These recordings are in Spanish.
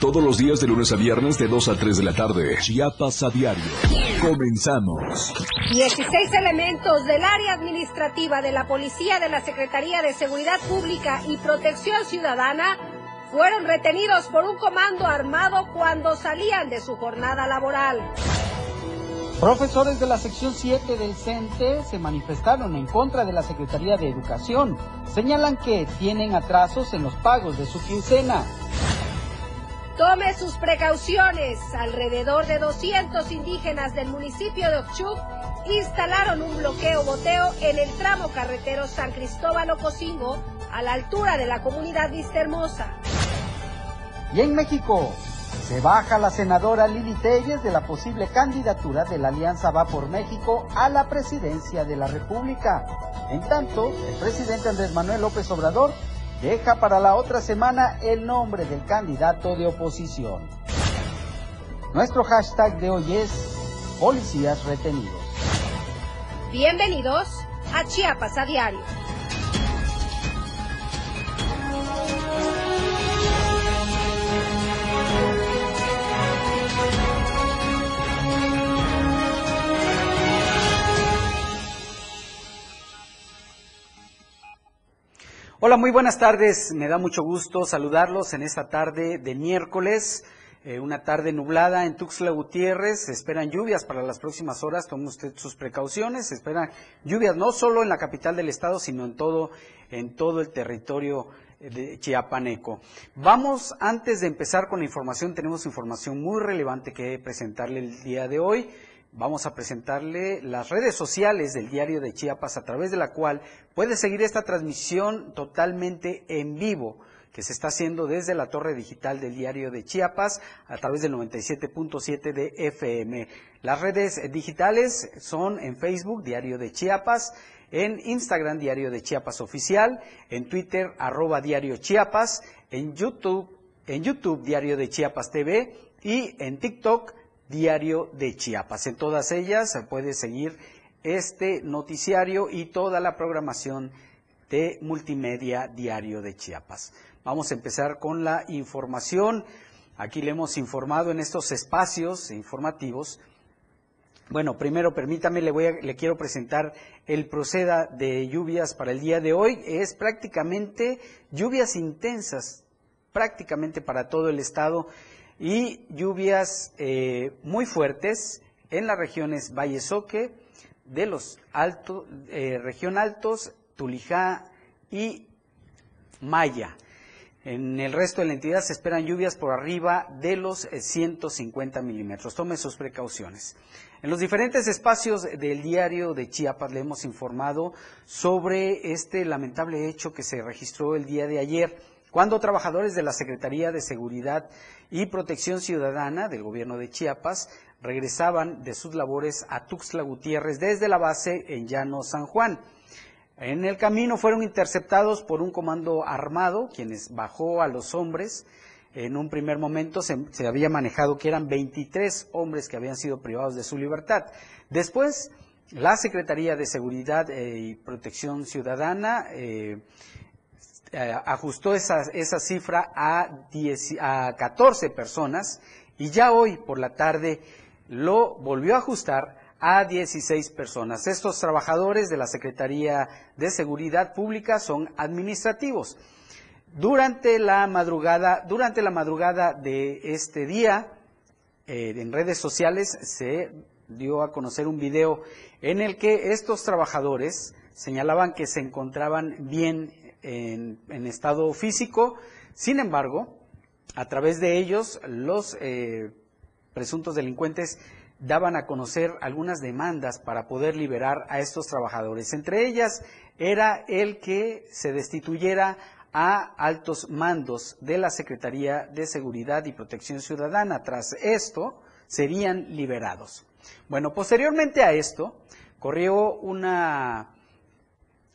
Todos los días de lunes a viernes de 2 a 3 de la tarde. Chiapas a diario. Comenzamos. 16 elementos del área administrativa de la Policía de la Secretaría de Seguridad Pública y Protección Ciudadana fueron retenidos por un comando armado cuando salían de su jornada laboral. Profesores de la sección 7 del CENTE se manifestaron en contra de la Secretaría de Educación. Señalan que tienen atrasos en los pagos de su quincena. Tome sus precauciones. Alrededor de 200 indígenas del municipio de Ochuc instalaron un bloqueo boteo en el tramo carretero San Cristóbal Ocosingo a la altura de la comunidad Vista Hermosa. Y en México, se baja la senadora Lili Telles de la posible candidatura de la Alianza Va por México a la presidencia de la República. En tanto, el presidente Andrés Manuel López Obrador deja para la otra semana el nombre del candidato de oposición. Nuestro hashtag de hoy es Policías Retenidos. Bienvenidos a Chiapas a Diario. Hola, muy buenas tardes. Me da mucho gusto saludarlos en esta tarde de miércoles. Eh, una tarde nublada en Tuxtla Gutiérrez. Se esperan lluvias para las próximas horas. Tome usted sus precauciones. Se esperan lluvias no solo en la capital del estado, sino en todo, en todo el territorio eh, de Chiapaneco. Vamos, antes de empezar con la información, tenemos información muy relevante que presentarle el día de hoy vamos a presentarle las redes sociales del diario de Chiapas a través de la cual puede seguir esta transmisión totalmente en vivo que se está haciendo desde la torre digital del diario de Chiapas a través del 97.7 de FM. Las redes digitales son en Facebook, Diario de Chiapas, en Instagram, Diario de Chiapas Oficial, en Twitter, arroba Diario Chiapas, en YouTube, en YouTube, Diario de Chiapas TV y en TikTok, Diario de Chiapas. En todas ellas se puede seguir este noticiario y toda la programación de Multimedia Diario de Chiapas. Vamos a empezar con la información. Aquí le hemos informado en estos espacios informativos. Bueno, primero permítame, le, voy a, le quiero presentar el proceda de lluvias para el día de hoy. Es prácticamente lluvias intensas, prácticamente para todo el estado y lluvias eh, muy fuertes en las regiones Valle Soque, de los altos, eh, región altos, Tulijá y Maya. En el resto de la entidad se esperan lluvias por arriba de los 150 milímetros. Tome sus precauciones. En los diferentes espacios del diario de Chiapas le hemos informado sobre este lamentable hecho que se registró el día de ayer cuando trabajadores de la Secretaría de Seguridad y Protección Ciudadana del gobierno de Chiapas regresaban de sus labores a Tuxtla Gutiérrez desde la base en Llano San Juan. En el camino fueron interceptados por un comando armado, quienes bajó a los hombres. En un primer momento se, había manejado que eran 23 hombres que habían sido privados de su libertad. Después, la Secretaría de Seguridad eh, y Protección Ciudadana eh, ajustó esa, esa cifra a, 10, a 14 personas y ya hoy por la tarde lo volvió a ajustar a 16 personas. Estos trabajadores de la Secretaría de Seguridad Pública son administrativos. Durante la madrugada, durante la madrugada de este día, eh, en redes sociales se dio a conocer un video en el que estos trabajadores señalaban que se encontraban bien en, estado físico. Sin embargo, a través de ellos, los eh, presuntos delincuentes daban a conocer algunas demandas para poder liberar a estos trabajadores. Entre ellas era el que se destituyera a altos mandos de la Secretaría de Seguridad y Protección Ciudadana. Tras esto, serían liberados. Bueno, posteriormente a esto, corrió una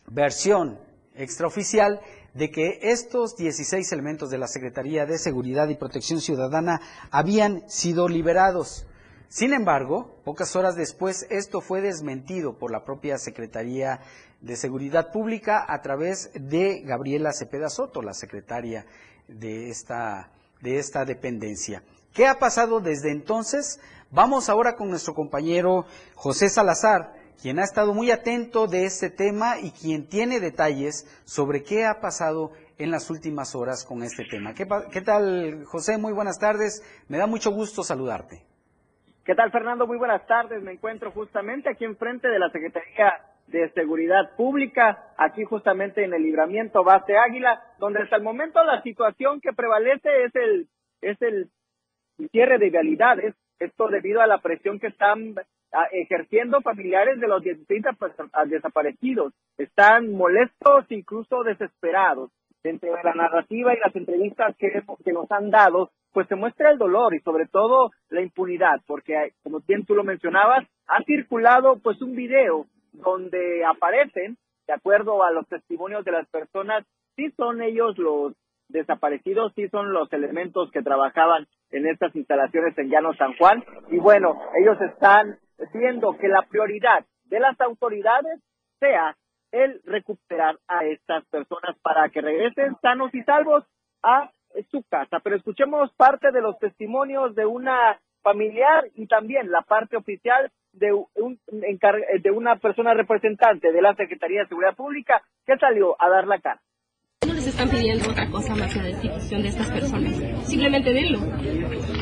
versión extraoficial de que estos 16 elementos de la Secretaría de Seguridad y Protección Ciudadana habían sido liberados. Sin embargo, pocas horas después, esto fue desmentido por la propia Secretaría de Seguridad Pública a través de Gabriela Cepeda Soto, la secretaria de esta, de esta dependencia. ¿Qué ha pasado desde entonces? Vamos ahora con nuestro compañero José Salazar, quien ha estado muy atento de este tema y quien tiene detalles sobre qué ha pasado en las últimas horas con este tema. ¿Qué, tal, José? Muy buenas tardes. Me da mucho gusto saludarte. ¿Qué tal, Fernando? Muy buenas tardes. Me encuentro justamente aquí enfrente de la Secretaría de Seguridad Pública, aquí justamente en el libramiento Base Águila, donde hasta el momento la situación que prevalece es el, es el cierre de vialidades. Esto debido a la presión que están ejerciendo familiares de los 16 desaparecidos. Están molestos, incluso desesperados. Dentro de la narrativa y las entrevistas que, nos han dado, pues se muestra el dolor y sobre todo la impunidad, porque como bien tú lo mencionabas, ha circulado pues un video donde aparecen, de acuerdo a los testimonios de las personas, sí son ellos los desaparecidos, sí son los elementos que trabajaban en estas instalaciones en Llano San Juan. Y bueno, ellos están viendo que la prioridad de las autoridades sea el recuperar a estas personas para que regresen sanos y salvos a su casa. Pero escuchemos parte de los testimonios de una familiar y también la parte oficial de, un, de una persona representante de la Secretaría de Seguridad Pública que salió a dar la cara. No les están pidiendo otra cosa más que la destitución de estas personas. Simplemente denlo.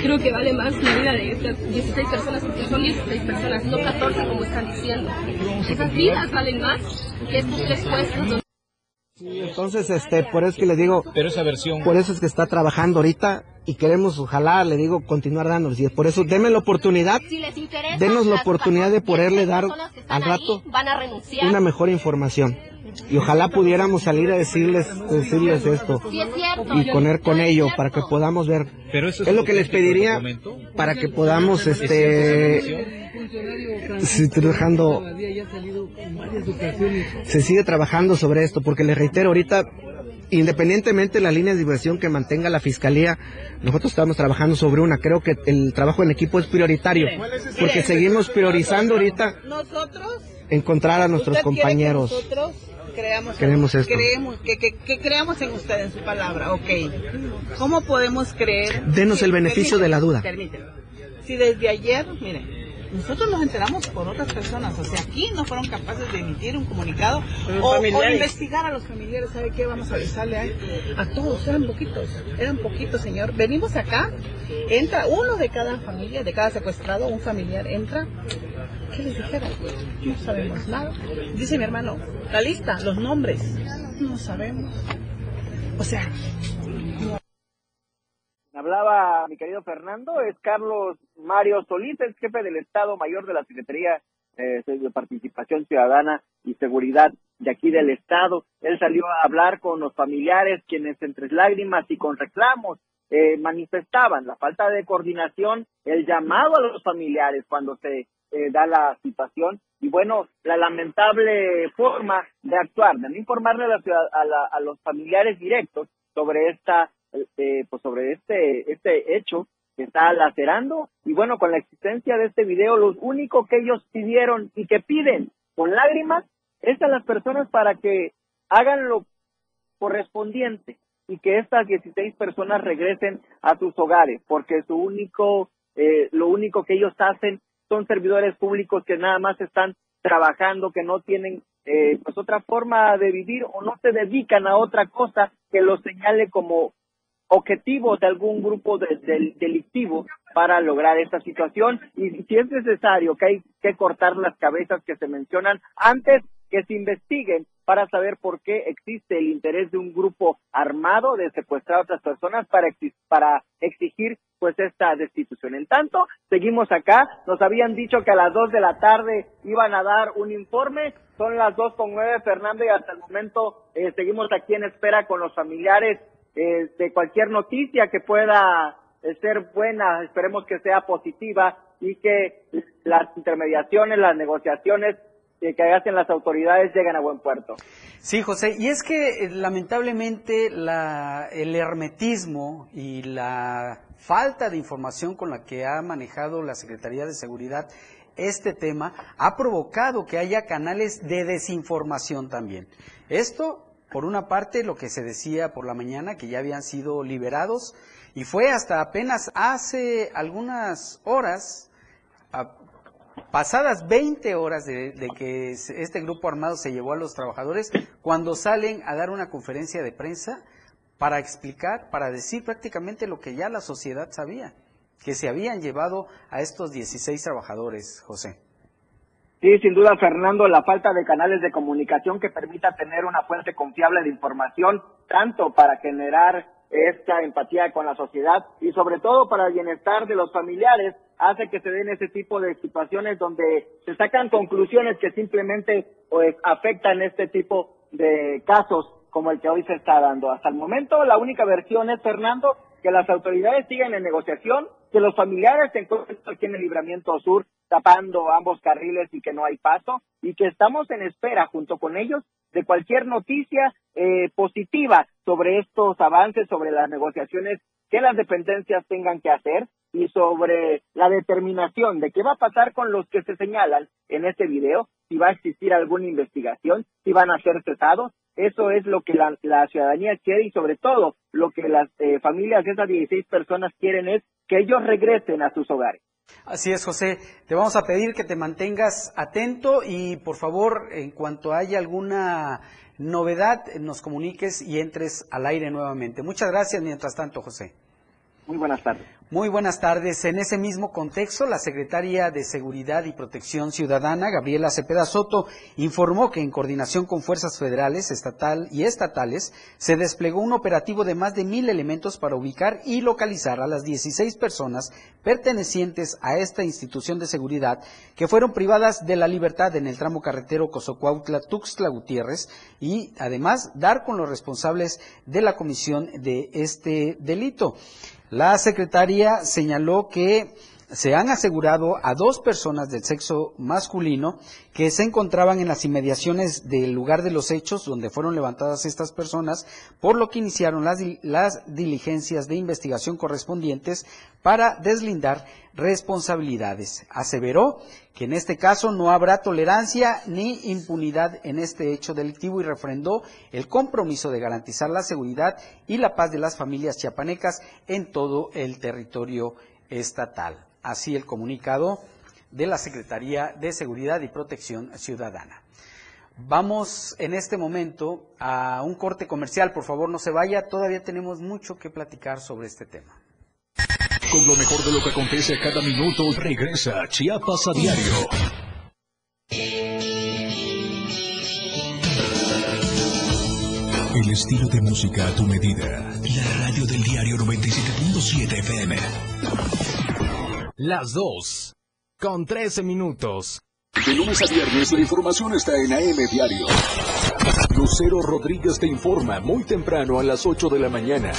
Creo que vale más la vida de estas 16 personas, porque son 16 personas, no 14 como están diciendo. Esas vidas valen más que estos tres puestos entonces, este, por eso es que le digo, pero esa versión, por eso es que está trabajando ahorita y queremos, ojalá, le digo, continuar dándonos. Y por eso, denme la oportunidad, denos la oportunidad de poderle dar al rato una mejor información. Y ojalá pudiéramos salir a decirles, decirles esto y poner con ello para que podamos ver. Pero eso es, lo que les pediría para que podamos, este, se trabajando, se sigue trabajando sobre esto, porque les reitero ahorita, independientemente de las líneas de diversión que mantenga la fiscalía, nosotros estamos trabajando sobre una. Creo que el trabajo en equipo es prioritario, porque seguimos priorizando ahorita encontrar a nuestros compañeros. Creamos, Creemos esto. Creemos, que, que, creamos en usted, en su palabra, ok. ¿Cómo podemos creer? Denos el beneficio de la duda. Si desde ayer, mire, nosotros nos enteramos por otras personas, o sea, aquí no fueron capaces de emitir un comunicado o, investigar a los familiares, ¿sabe qué? Vamos a avisarle a, a, todos, eran poquitos, eran poquitos, señor. Venimos acá, entra uno de cada familia, de cada secuestrado, un familiar entra. ¿Qué les dijeron? No sabemos nada. Dice mi hermano, la lista, los nombres, no sabemos. O sea, hablaba mi querido Fernando es Carlos Mario Solís, el jefe del Estado Mayor de la Secretaría eh, de Participación Ciudadana y Seguridad de aquí del Estado. Él salió a hablar con los familiares, quienes entre lágrimas y con reclamos eh, manifestaban la falta de coordinación, el llamado a los familiares cuando se eh, da la situación. Y bueno, la lamentable forma de actuar, de no informarle a, la, a los familiares directos sobre esta eh, pues sobre este, este hecho que está lacerando. Y bueno, con la existencia de este video, lo único que ellos pidieron y que piden con lágrimas es a las personas para que hagan lo correspondiente y que estas 16 personas regresen a sus hogares, porque su único, eh, lo único que ellos hacen son servidores públicos que nada más están trabajando, que no tienen eh, pues otra forma de vivir o no se dedican a otra cosa que los señale como objetivos de algún grupo delictivo para lograr esta situación. Y si es necesario que hay que cortar las cabezas que se mencionan antes que se investiguen para saber por qué existe el interés de un grupo armado de secuestrar a otras personas para, para exigir pues esta destitución. En tanto, seguimos acá, nos habían dicho que a las dos de la tarde iban a dar un informe, son las dos con nueve, Fernando, y hasta el momento eh, seguimos aquí en espera con los familiares eh, de cualquier noticia que pueda eh, ser buena, esperemos que sea positiva y que las intermediaciones, las negociaciones que hacen las autoridades lleguen a buen puerto. Sí, José, y es que lamentablemente la, el hermetismo y la falta de información con la que ha manejado la Secretaría de Seguridad este tema ha provocado que haya canales de desinformación también. Esto por una parte, lo que se decía por la mañana, que ya habían sido liberados, Y fue hasta apenas hace algunas horas, pasadas 20 horas de, que este grupo armado se llevó a los trabajadores, cuando salen a dar una conferencia de prensa para explicar, para decir prácticamente lo que ya la sociedad sabía, que se habían llevado a estos 16 trabajadores, José. Sí, sin duda, Fernando, la falta de canales de comunicación que permita tener una fuente confiable de información, tanto para generar esta empatía con la sociedad y sobre todo para el bienestar de los familiares, hace que se den ese tipo de situaciones donde se sacan conclusiones que simplemente pues afectan este tipo de casos como el que hoy se está dando. Hasta el momento la única versión es, Fernando, que las autoridades siguen en negociación, que los familiares se encuentran aquí en el libramiento sur tapando ambos carriles y que no hay paso y que estamos en espera junto con ellos de cualquier noticia eh, positiva sobre estos avances, sobre las negociaciones que las dependencias tengan que hacer y sobre la determinación de qué va a pasar con los que se señalan en este video, si va a existir alguna investigación, si van a ser cesados. Eso es lo que la, ciudadanía quiere y sobre todo lo que las eh, familias de esas 16 personas quieren es que ellos regresen a sus hogares. Así es, José. Te vamos a pedir que te mantengas atento y por favor, en cuanto haya alguna novedad, nos comuniques y entres al aire nuevamente. Muchas gracias mientras tanto, José. Muy buenas tardes. Muy buenas tardes. En ese mismo contexto, la secretaria de Seguridad y Protección Ciudadana, Gabriela Cepeda Soto, informó que en coordinación con fuerzas federales, estatal y estatales, se desplegó un operativo de más de mil elementos para ubicar y localizar a las 16 personas pertenecientes a esta institución de seguridad que fueron privadas de la libertad en el tramo carretero Cozocuautla-Tuxtla Gutiérrez y además dar con los responsables de la comisión de este delito. La secretaria señaló que se han asegurado a dos personas del sexo masculino que se encontraban en las inmediaciones del lugar de los hechos donde fueron levantadas estas personas, por lo que iniciaron las, diligencias de investigación correspondientes para deslindar responsabilidades. Aseveró que en este caso no habrá tolerancia ni impunidad en este hecho delictivo y refrendó el compromiso de garantizar la seguridad y la paz de las familias chiapanecas en todo el territorio estatal. Así el comunicado de la Secretaría de Seguridad y Protección Ciudadana. Vamos en este momento a un corte comercial. Por favor, no se vaya. Todavía tenemos mucho que platicar sobre este tema. Con lo mejor de lo que acontece cada minuto, regresa Chiapas a diario. El estilo de música a tu medida. La radio del diario 97.7 FM. Las 2. Con 13 minutos. De lunes a viernes la información está en AM Diario. Lucero Rodríguez te informa muy temprano a las 8 de la mañana.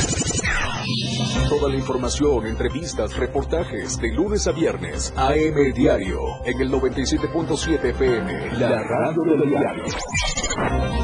Toda la información, entrevistas, reportajes de lunes a viernes. AM Diario en el 97.7 FM. La radio del diario.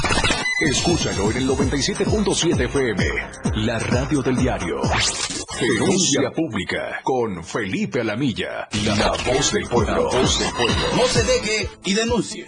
Escúchalo en el 97.7 FM, la radio del diario. Denuncia pública con Felipe Alamilla, la voz del pueblo. No se deje y denuncie.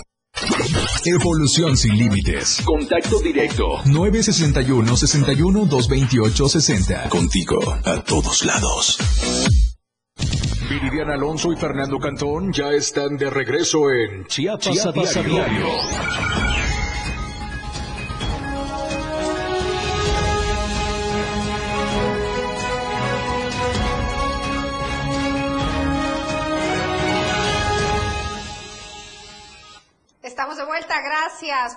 Evolución sin límites. Contacto directo. 961 61 228 60. Contigo a todos lados. Viridiana Alonso y Fernando Cantón ya están de regreso en Chiapas, a diario. Estamos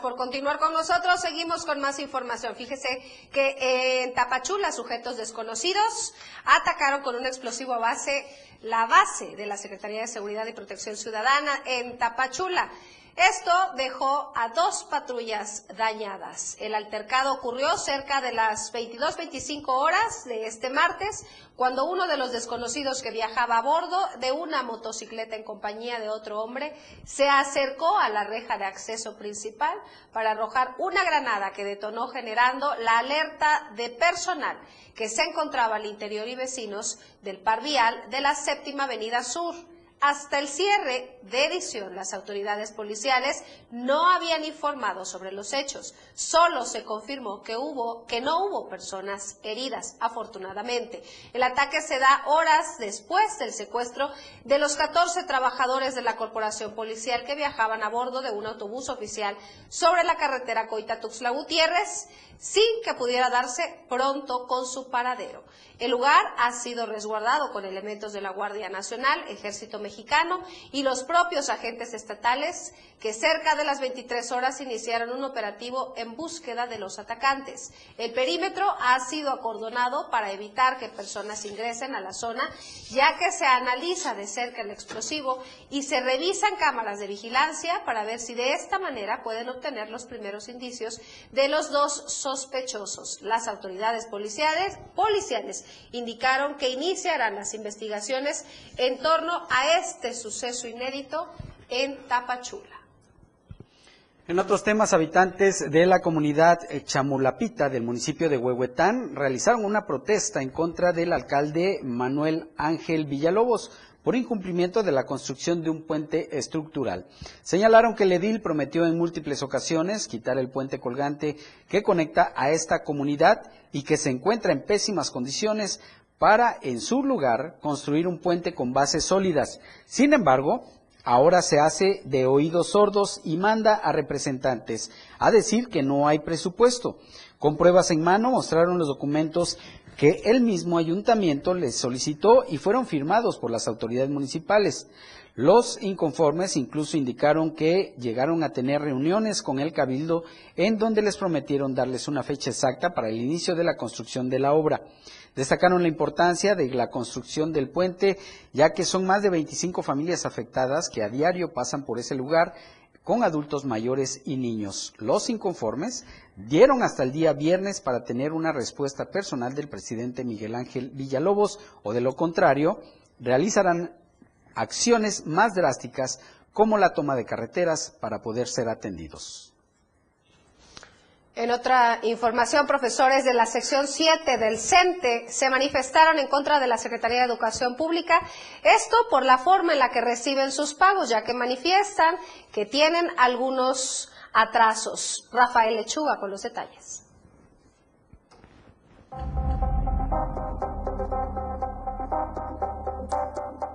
por continuar con nosotros. Seguimos con más información. Fíjese que en Tapachula, sujetos desconocidos atacaron con un explosivo base la base de la Secretaría de Seguridad y Protección Ciudadana en Tapachula. Esto dejó a dos patrullas dañadas. El altercado ocurrió cerca de las 22-25 horas de este martes, cuando uno de los desconocidos que viajaba a bordo de una motocicleta en compañía de otro hombre se acercó a la reja de acceso principal para arrojar una granada que detonó generando la alerta de personal que se encontraba al interior y vecinos del par vial de la séptima avenida sur. Hasta el cierre de edición, las autoridades policiales no habían informado sobre los hechos. Solo se confirmó que no hubo personas heridas, afortunadamente. El ataque se da horas después del secuestro de los 14 trabajadores de la corporación policial que viajaban a bordo de un autobús oficial sobre la carretera Coita-Tuxtla Gutiérrez sin que pudiera darse pronto con su paradero. El lugar ha sido resguardado con elementos de la Guardia Nacional, Ejército Mexicano y los propios agentes estatales que cerca de las 23 horas iniciaron un operativo en búsqueda de los atacantes. El perímetro ha sido acordonado para evitar que personas ingresen a la zona, ya que se analiza de cerca el explosivo y se revisan cámaras de vigilancia para ver si de esta manera pueden obtener los primeros indicios de los dos sospechosos. Las autoridades policiales, policiales indicaron que iniciarán las investigaciones en torno a este suceso inédito en Tapachula. En otros temas, habitantes de la comunidad Chamulapita del municipio de Huehuetán realizaron una protesta en contra del alcalde Manuel Ángel Villalobos por incumplimiento de la construcción de un puente estructural. Señalaron que el edil prometió en múltiples ocasiones quitar el puente colgante que conecta a esta comunidad y que se encuentra en pésimas condiciones para, en su lugar, construir un puente con bases sólidas. Sin embargo, ahora se hace de oídos sordos y manda a representantes a decir que no hay presupuesto. Con pruebas en mano mostraron los documentos que el mismo ayuntamiento les solicitó y fueron firmados por las autoridades municipales. Los inconformes incluso indicaron que llegaron a tener reuniones con el cabildo en donde les prometieron darles una fecha exacta para el inicio de la construcción de la obra. Destacaron la importancia de la construcción del puente, ya que son más de 25 familias afectadas que a diario pasan por ese lugar con adultos mayores y niños. Los inconformes dieron hasta el día viernes para tener una respuesta personal del presidente Miguel Ángel Villalobos o de lo contrario, realizarán acciones más drásticas como la toma de carreteras para poder ser atendidos. En otra información, profesores de la sección 7 del CENTE se manifestaron en contra de la Secretaría de Educación Pública, esto por la forma en la que reciben sus pagos, ya que manifiestan que tienen algunos atrasos. Rafael Lechuga con los detalles.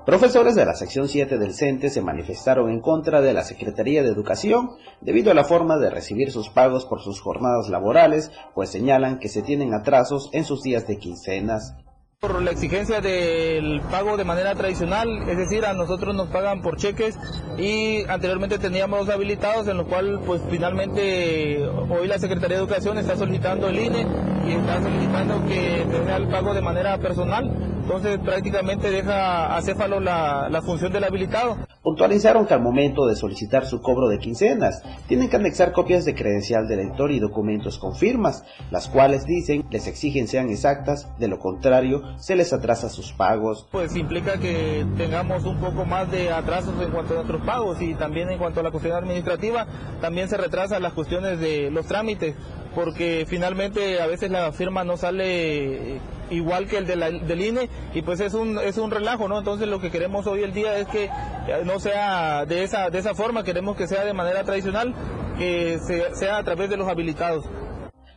Profesores de la sección 7 del CENTE se manifestaron en contra de la Secretaría de Educación debido a la forma de recibir sus pagos por sus jornadas laborales, pues señalan que se tienen atrasos en sus días de quincenas. Por la exigencia del pago de manera tradicional, es decir, a nosotros nos pagan por cheques y anteriormente teníamos habilitados en lo cual pues finalmente hoy la Secretaría de Educación está solicitando el INE y está solicitando que tenga el pago de manera personal, entonces prácticamente deja a Céfalo la, la función del habilitado. puntualizaron que al momento de solicitar su cobro de quincenas, tienen que anexar copias de credencial de lector y documentos con firmas, las cuales dicen les exigen sean exactas, de lo contrario se les atrasa sus pagos. Pues implica que tengamos un poco más de atrasos en cuanto a nuestros pagos y también en cuanto a la cuestión administrativa, también se retrasan las cuestiones de los trámites, porque finalmente a veces la firma no sale igual que el de del INE y pues es un, es un relajo, ¿no? Entonces lo que queremos hoy el día es que eh, no sea de esa, de esa forma, queremos que sea de manera tradicional, que sea a través de los habilitados.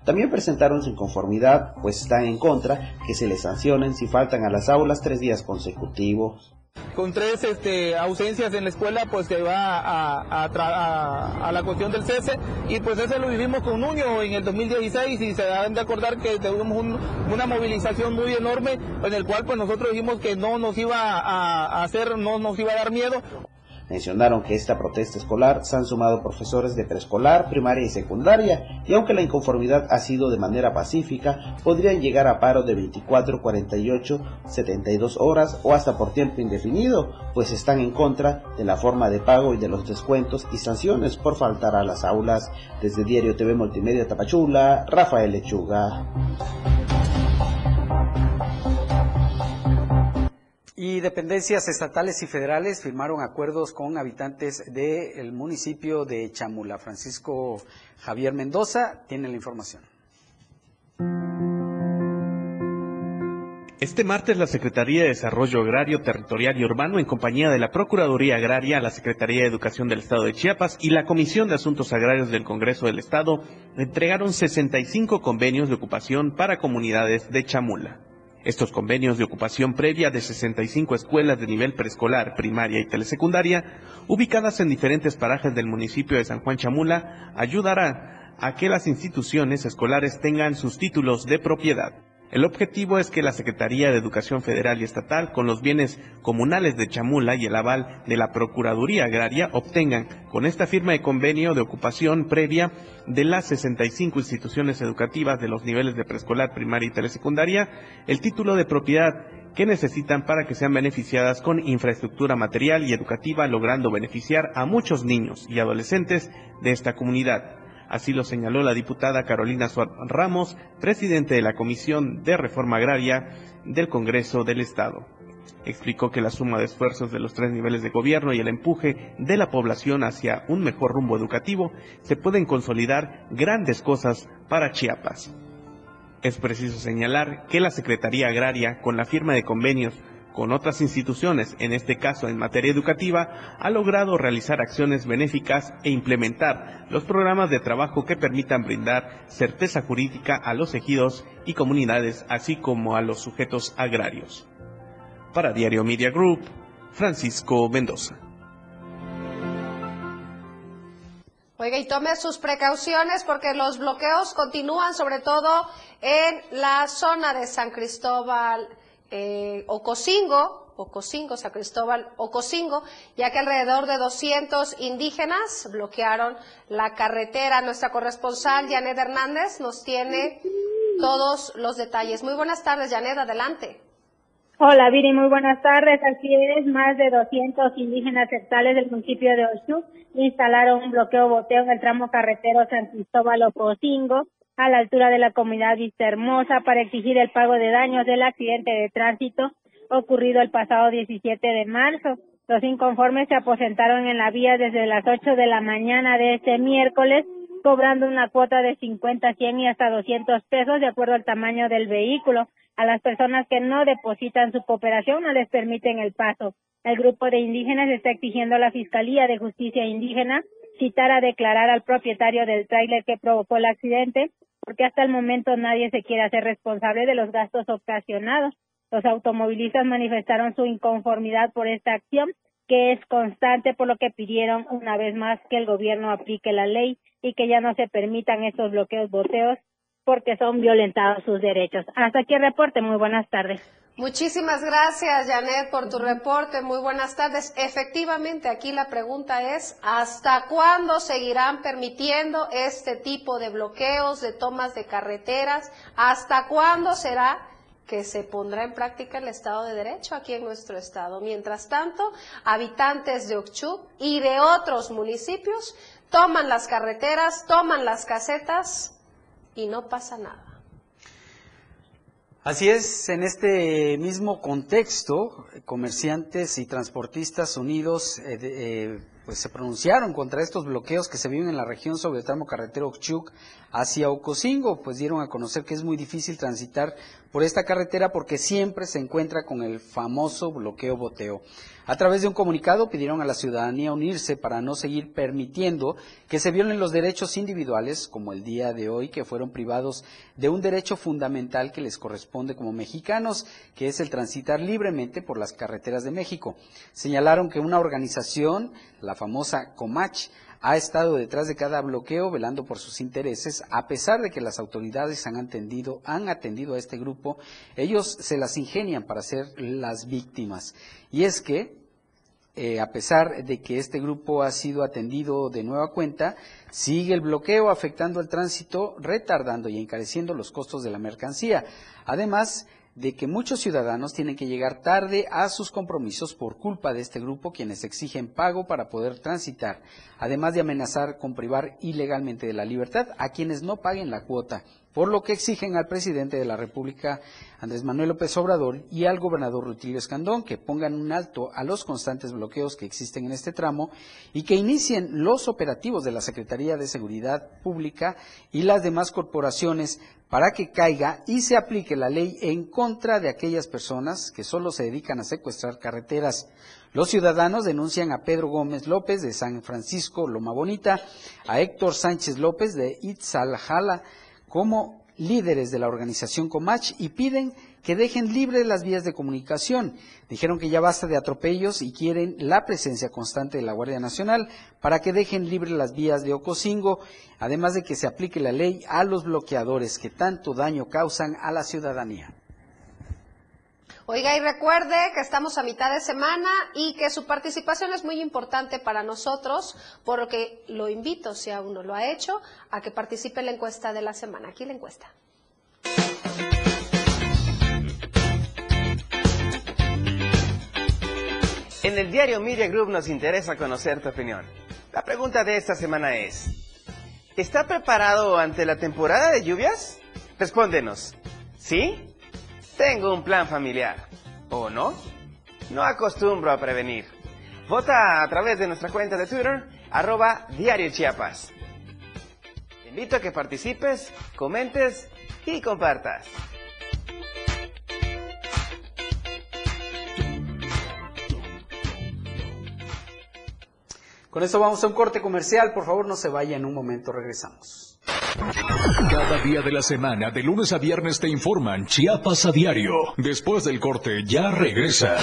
También presentaron su inconformidad, pues están en contra que se les sancionen si faltan a las aulas tres días consecutivos con tres este, ausencias en la escuela, pues se va a, a, la cuestión del cese y pues eso lo vivimos con Nuño en el 2016 y se dan de acordar que tuvimos una movilización muy enorme en el cual pues nosotros dijimos que no nos iba a hacer, no nos iba a dar miedo. Mencionaron que esta protesta escolar se han sumado profesores de preescolar, primaria y secundaria, y aunque la inconformidad ha sido de manera pacífica, podrían llegar a paro de 24, 48, 72 horas o hasta por tiempo indefinido, pues están en contra de la forma de pago y de los descuentos y sanciones por faltar a las aulas. Desde Diario TV Multimedia Tapachula, Rafael Lechuga. Y dependencias estatales y federales firmaron acuerdos con habitantes del municipio de Chamula. Francisco Javier Mendoza tiene la información. Este martes la Secretaría de Desarrollo Agrario, Territorial y Urbano, en compañía de la Procuraduría Agraria, la Secretaría de Educación del Estado de Chiapas y la Comisión de Asuntos Agrarios del Congreso del Estado, entregaron 65 convenios de ocupación para comunidades de Chamula. Estos convenios de ocupación previa de 65 escuelas de nivel preescolar, primaria y telesecundaria, ubicadas en diferentes parajes del municipio de San Juan Chamula, ayudarán a que las instituciones escolares tengan sus títulos de propiedad. El objetivo es que la Secretaría de Educación Federal y Estatal, con los bienes comunales de Chamula y el aval de la Procuraduría Agraria, obtengan con esta firma de convenio de ocupación previa de las 65 instituciones educativas de los niveles de preescolar, primaria y telesecundaria, el título de propiedad que necesitan para que sean beneficiadas con infraestructura material y educativa, logrando beneficiar a muchos niños y adolescentes de esta comunidad. Así lo señaló la diputada Carolina Suárez Ramos, presidente de la Comisión de Reforma Agraria del Congreso del Estado. Explicó que la suma de esfuerzos de los tres niveles de gobierno y el empuje de la población hacia un mejor rumbo educativo se pueden consolidar grandes cosas para Chiapas. Es preciso señalar que la Secretaría Agraria, con la firma de convenios con otras instituciones, en este caso en materia educativa, ha logrado realizar acciones benéficas e implementar los programas de trabajo que permitan brindar certeza jurídica a los ejidos y comunidades, así como a los sujetos agrarios. Para Diario Media Group, Francisco Mendoza. Oiga, y tome sus precauciones porque los bloqueos continúan, sobre todo en la zona de San Cristóbal eh, Ocosingo, Ocosingo, San Cristóbal, Ocosingo, ya que alrededor de 200 indígenas bloquearon la carretera. Nuestra corresponsal, Janet Hernández, nos tiene todos los detalles. Muy buenas tardes, Janet, adelante. Hola, Viri, muy buenas tardes. Así es, más de 200 indígenas sectales del municipio de Oshú instalaron un bloqueo boteo en el tramo carretero San Cristóbal Ocosingo a la altura de la comunidad Vista Hermosa para exigir el pago de daños del accidente de tránsito ocurrido el pasado 17 de marzo. Los inconformes se aposentaron en la vía desde las 8 de la mañana de este miércoles, cobrando una cuota de 50, 100 y hasta 200 pesos de acuerdo al tamaño del vehículo. A las personas que no depositan su cooperación no les permiten el paso. El grupo de indígenas está exigiendo a la Fiscalía de Justicia Indígena citar a declarar al propietario del tráiler que provocó el accidente, porque hasta el momento nadie se quiere hacer responsable de los gastos ocasionados. Los automovilistas manifestaron su inconformidad por esta acción, que es constante, por lo que pidieron una vez más que el gobierno aplique la ley y que ya no se permitan estos bloqueos boteos porque son violentados sus derechos. Hasta aquí el reporte. Muy buenas tardes. Muchísimas gracias, Janet, por tu reporte. Muy buenas tardes. Efectivamente, aquí la pregunta es, ¿hasta cuándo seguirán permitiendo este tipo de bloqueos, de tomas de carreteras? ¿Hasta cuándo será que se pondrá en práctica el Estado de Derecho aquí en nuestro Estado. Mientras tanto, habitantes de Occhup y de otros municipios toman las carreteras, toman las casetas y no pasa nada. Así es, en este mismo contexto, comerciantes y transportistas unidos eh, eh, pues se pronunciaron contra estos bloqueos que se viven en la región sobre el tramo carretero Ochuc hacia Ocosingo, pues dieron a conocer que es muy difícil transitar por esta carretera porque siempre se encuentra con el famoso bloqueo boteo. A través de un comunicado pidieron a la ciudadanía unirse para no seguir permitiendo que se violen los derechos individuales, como el día de hoy, que fueron privados de un derecho fundamental que les corresponde como mexicanos, que es el transitar libremente por las carreteras de México. Señalaron que una organización, la famosa Comach, ha estado detrás de cada bloqueo velando por sus intereses, a pesar de que las autoridades han atendido, han atendido a este grupo, ellos se las ingenian para ser las víctimas. Y es que, eh, a pesar de que este grupo ha sido atendido de nueva cuenta, sigue el bloqueo afectando el tránsito, retardando y encareciendo los costos de la mercancía. Además, de que muchos ciudadanos tienen que llegar tarde a sus compromisos por culpa de este grupo quienes exigen pago para poder transitar, además de amenazar con privar ilegalmente de la libertad a quienes no paguen la cuota, por lo que exigen al presidente de la República, Andrés Manuel López Obrador, y al gobernador Rutilio Escandón que pongan un alto a los constantes bloqueos que existen en este tramo y que inicien los operativos de la Secretaría de Seguridad Pública y las demás corporaciones para que caiga y se aplique la ley en contra de aquellas personas que solo se dedican a secuestrar carreteras. Los ciudadanos denuncian a Pedro Gómez López de San Francisco Loma Bonita, a Héctor Sánchez López de Itzalajala como líderes de la organización Comach y piden que dejen libres las vías de comunicación. Dijeron que ya basta de atropellos y quieren la presencia constante de la Guardia Nacional para que dejen libres las vías de Ocosingo, además de que se aplique la ley a los bloqueadores que tanto daño causan a la ciudadanía. Oiga, y recuerde que estamos a mitad de semana y que su participación es muy importante para nosotros, por lo que lo invito, si aún no lo ha hecho, a que participe en la encuesta de la semana. Aquí la encuesta. En el diario Media Group nos interesa conocer tu opinión. La pregunta de esta semana es, ¿está preparado ante la temporada de lluvias? Respóndenos, ¿sí? Tengo un plan familiar. ¿O no? No acostumbro a prevenir. Vota a través de nuestra cuenta de Twitter, arroba Diario. Te invito a que participes, comentes y compartas. Con esto vamos a un corte comercial. Por favor, no se vaya. En un momento regresamos. Cada día de la semana, de lunes a viernes, te informan Chiapas a diario. Después del corte, ya regresa.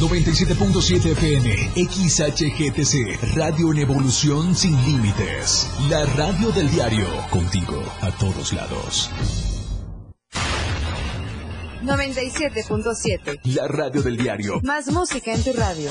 97.7 FM, XHGTC, Radio en Evolución Sin Límites. La radio del diario, contigo a todos lados. 97.7. La radio del diario. Más música en tu radio.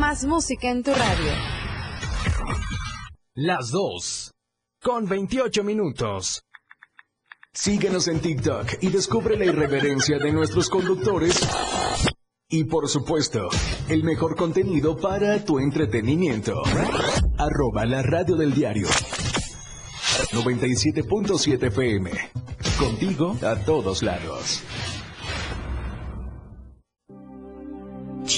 Más música en tu radio. Las 2. Con 28 minutos. Síguenos en TikTok y descubre la irreverencia de nuestros conductores. Y por supuesto, el mejor contenido para tu entretenimiento. Arroba la radio del diario. 97.7 FM. Contigo a todos lados.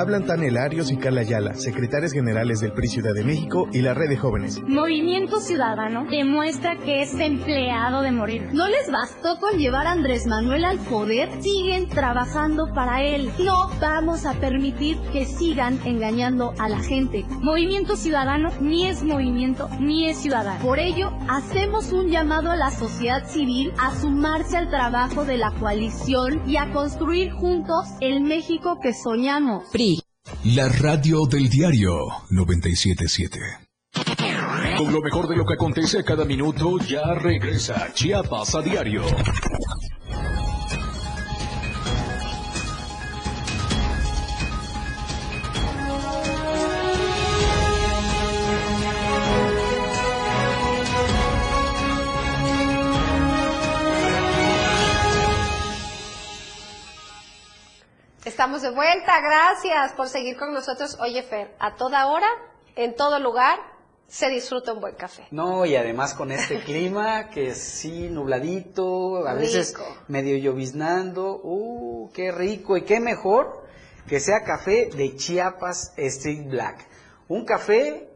Hablan Tanel Arios y Carla Ayala, secretarias generales del PRI Ciudad de México y la Red de Jóvenes. Movimiento Ciudadano demuestra que es empleado de morir. No les bastó con llevar a Andrés Manuel al poder, siguen trabajando para él. No vamos a permitir que sigan engañando a la gente. Movimiento Ciudadano ni es movimiento ni es ciudadano. Por ello, hacemos un llamado a la sociedad civil a sumarse al trabajo de la coalición y a construir juntos el México que soñamos. La radio del diario 977. Con lo mejor de lo que acontece cada minuto, ya regresa Chiapas a diario. Estamos de vuelta, gracias por seguir con nosotros. Oye, Fer, a toda hora, en todo lugar, se disfruta un buen café. No, y además con este clima que sí nubladito, a veces medio lloviznando, uh, qué rico y qué mejor que sea café de Chiapas Street Black. Un café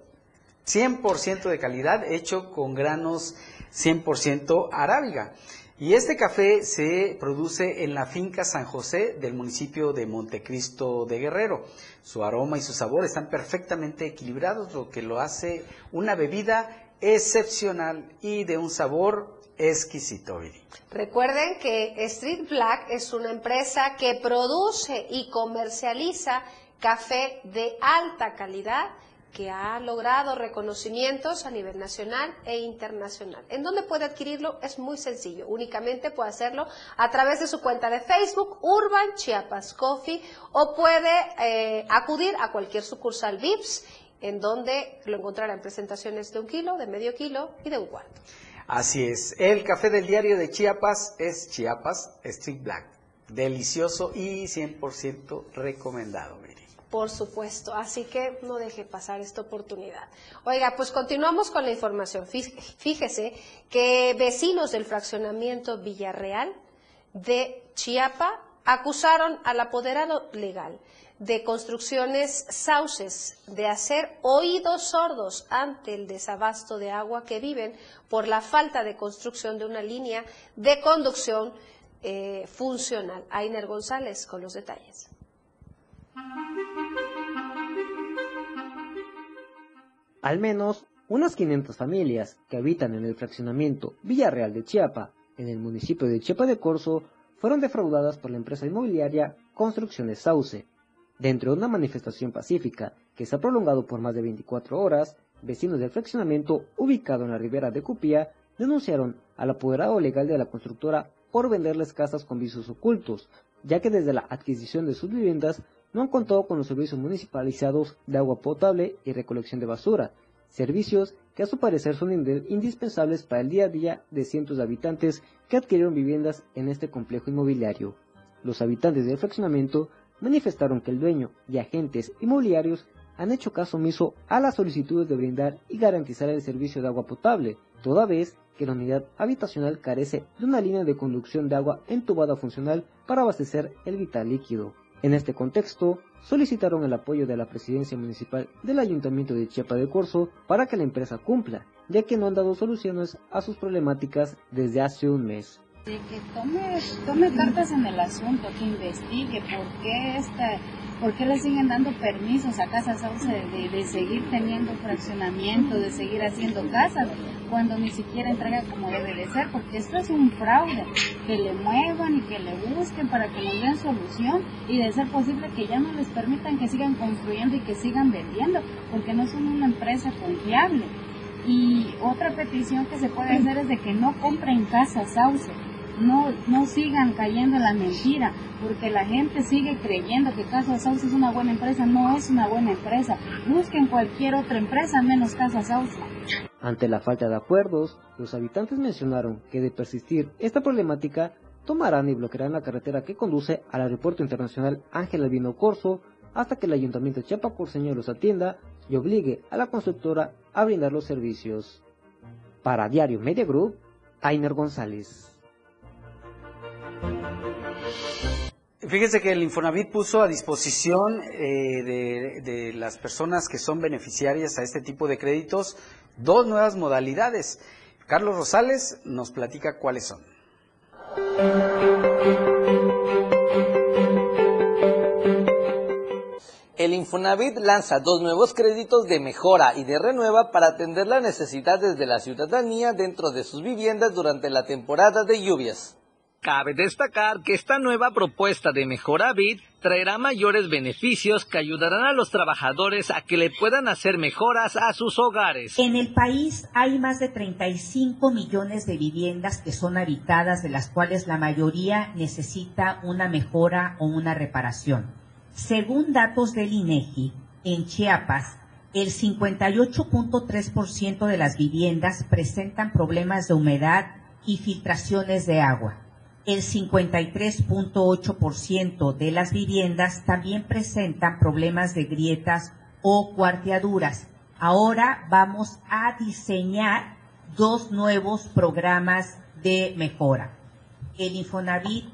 100% de calidad hecho con granos 100% arábiga. Y este café se produce en la finca San José del municipio de Montecristo de Guerrero. Su aroma y su sabor están perfectamente equilibrados, lo que lo hace una bebida excepcional y de un sabor exquisito. Recuerden que Street Black es una empresa que produce y comercializa café de alta calidad que ha logrado reconocimientos a nivel nacional e internacional. ¿En dónde puede adquirirlo? Es muy sencillo. Únicamente puede hacerlo a través de su cuenta de Facebook, Urban Chiapas Coffee, o puede eh, acudir a cualquier sucursal VIPS, en donde lo encontrará en presentaciones de un kilo, de medio kilo y de un cuarto. Así es. El café del diario de Chiapas es Chiapas Street Black. Delicioso y 100% recomendado. Por supuesto, así que no deje pasar esta oportunidad. Oiga, pues continuamos con la información. Fíjese que vecinos del fraccionamiento Villarreal de Chiapa acusaron al apoderado legal de construcciones sauces de hacer oídos sordos ante el desabasto de agua que viven por la falta de construcción de una línea de conducción eh, funcional. Ainer González con los detalles. Al menos unas 500 familias que habitan en el fraccionamiento Villarreal de Chiapa, en el municipio de Chiapa de Corzo, fueron defraudadas por la empresa inmobiliaria Construcciones Sauce. Dentro de una manifestación pacífica que se ha prolongado por más de 24 horas, vecinos del fraccionamiento ubicado en la ribera de Cupía denunciaron al apoderado legal de la constructora por venderles casas con visos ocultos, ya que desde la adquisición de sus viviendas no han contado con los servicios municipalizados de agua potable y recolección de basura, servicios que a su parecer son indispensables para el día a día de cientos de habitantes que adquirieron viviendas en este complejo inmobiliario. Los habitantes del fraccionamiento manifestaron que el dueño y agentes inmobiliarios han hecho caso omiso a las solicitudes de brindar y garantizar el servicio de agua potable, toda vez que la unidad habitacional carece de una línea de conducción de agua entubada funcional para abastecer el vital líquido. En este contexto, solicitaron el apoyo de la presidencia municipal del Ayuntamiento de Chiapa de Corzo para que la empresa cumpla, ya que no han dado soluciones a sus problemáticas desde hace un mes. ¿Por qué le siguen dando permisos a Casa Sauce de, seguir teniendo fraccionamiento, de seguir haciendo casas, cuando ni siquiera entrega como debe de ser? Porque esto es un fraude. Que le muevan y que le busquen para que nos den solución y de ser posible que ya no les permitan que sigan construyendo y que sigan vendiendo, porque no son una empresa confiable. Y otra petición que se puede hacer es de que no compren Casa Sauce no, no sigan cayendo en la mentira, porque la gente sigue creyendo que Casa Sauce es una buena empresa, no es una buena empresa. Busquen cualquier otra empresa menos Casa Sauce. Ante la falta de acuerdos, los habitantes mencionaron que de persistir esta problemática, tomarán y bloquearán la carretera que conduce al Aeropuerto Internacional Ángel Albino Corso hasta que el Ayuntamiento de Chiapacorseño los atienda y obligue a la constructora a brindar los servicios. Para Diario Media Group, Ainer González. Fíjese que el Infonavit puso a disposición eh, de, de, las personas que son beneficiarias a este tipo de créditos dos nuevas modalidades. Carlos Rosales nos platica cuáles son. El Infonavit lanza dos nuevos créditos de mejora y de renueva para atender las necesidades de la ciudadanía dentro de sus viviendas durante la temporada de lluvias. Cabe destacar que esta nueva propuesta de Mejora Bit traerá mayores beneficios que ayudarán a los trabajadores a que le puedan hacer mejoras a sus hogares. En el país hay más de 35 millones de viviendas que son habitadas, de las cuales la mayoría necesita una mejora o una reparación. Según datos del INEGI, en Chiapas, el 58.3% de las viviendas presentan problemas de humedad y filtraciones de agua el 53.8% de las viviendas también presentan problemas de grietas o cuarteaduras. Ahora vamos a diseñar dos nuevos programas de mejora. El Infonavit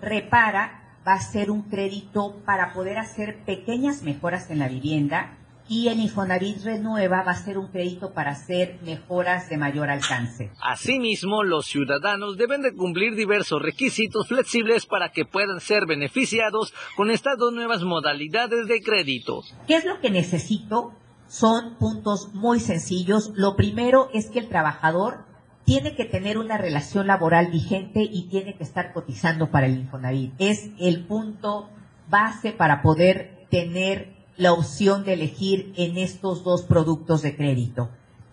repara va a ser un crédito para poder hacer pequeñas mejoras en la vivienda y el Infonavit Renueva va a ser un crédito para hacer mejoras de mayor alcance. Asimismo, los ciudadanos deben de cumplir diversos requisitos flexibles para que puedan ser beneficiados con estas dos nuevas modalidades de crédito. ¿Qué es lo que necesito? Son puntos muy sencillos. Lo primero es que el trabajador tiene que tener una relación laboral vigente y tiene que estar cotizando para el Infonavit. Es el punto base para poder tener la opción de elegir en estos dos productos de crédito.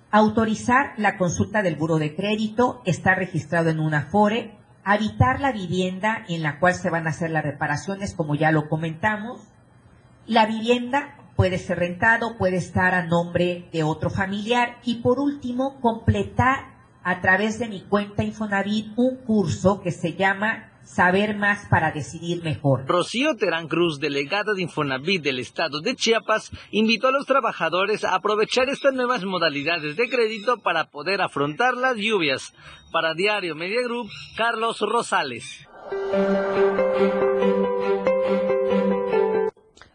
Autorizar la consulta del buro de crédito, está registrado en una FORE, habitar la vivienda en la cual se van a hacer las reparaciones, como ya lo comentamos. La vivienda puede ser rentado, puede estar a nombre de otro familiar y por último, completar a través de mi cuenta Infonavit un curso que se llama saber más para decidir mejor. Rocío Terán Cruz, delegada de Infonavit del estado de Chiapas, invitó a los trabajadores a aprovechar estas nuevas modalidades de crédito para poder afrontar las lluvias. Para Diario Media Group, Carlos Rosales.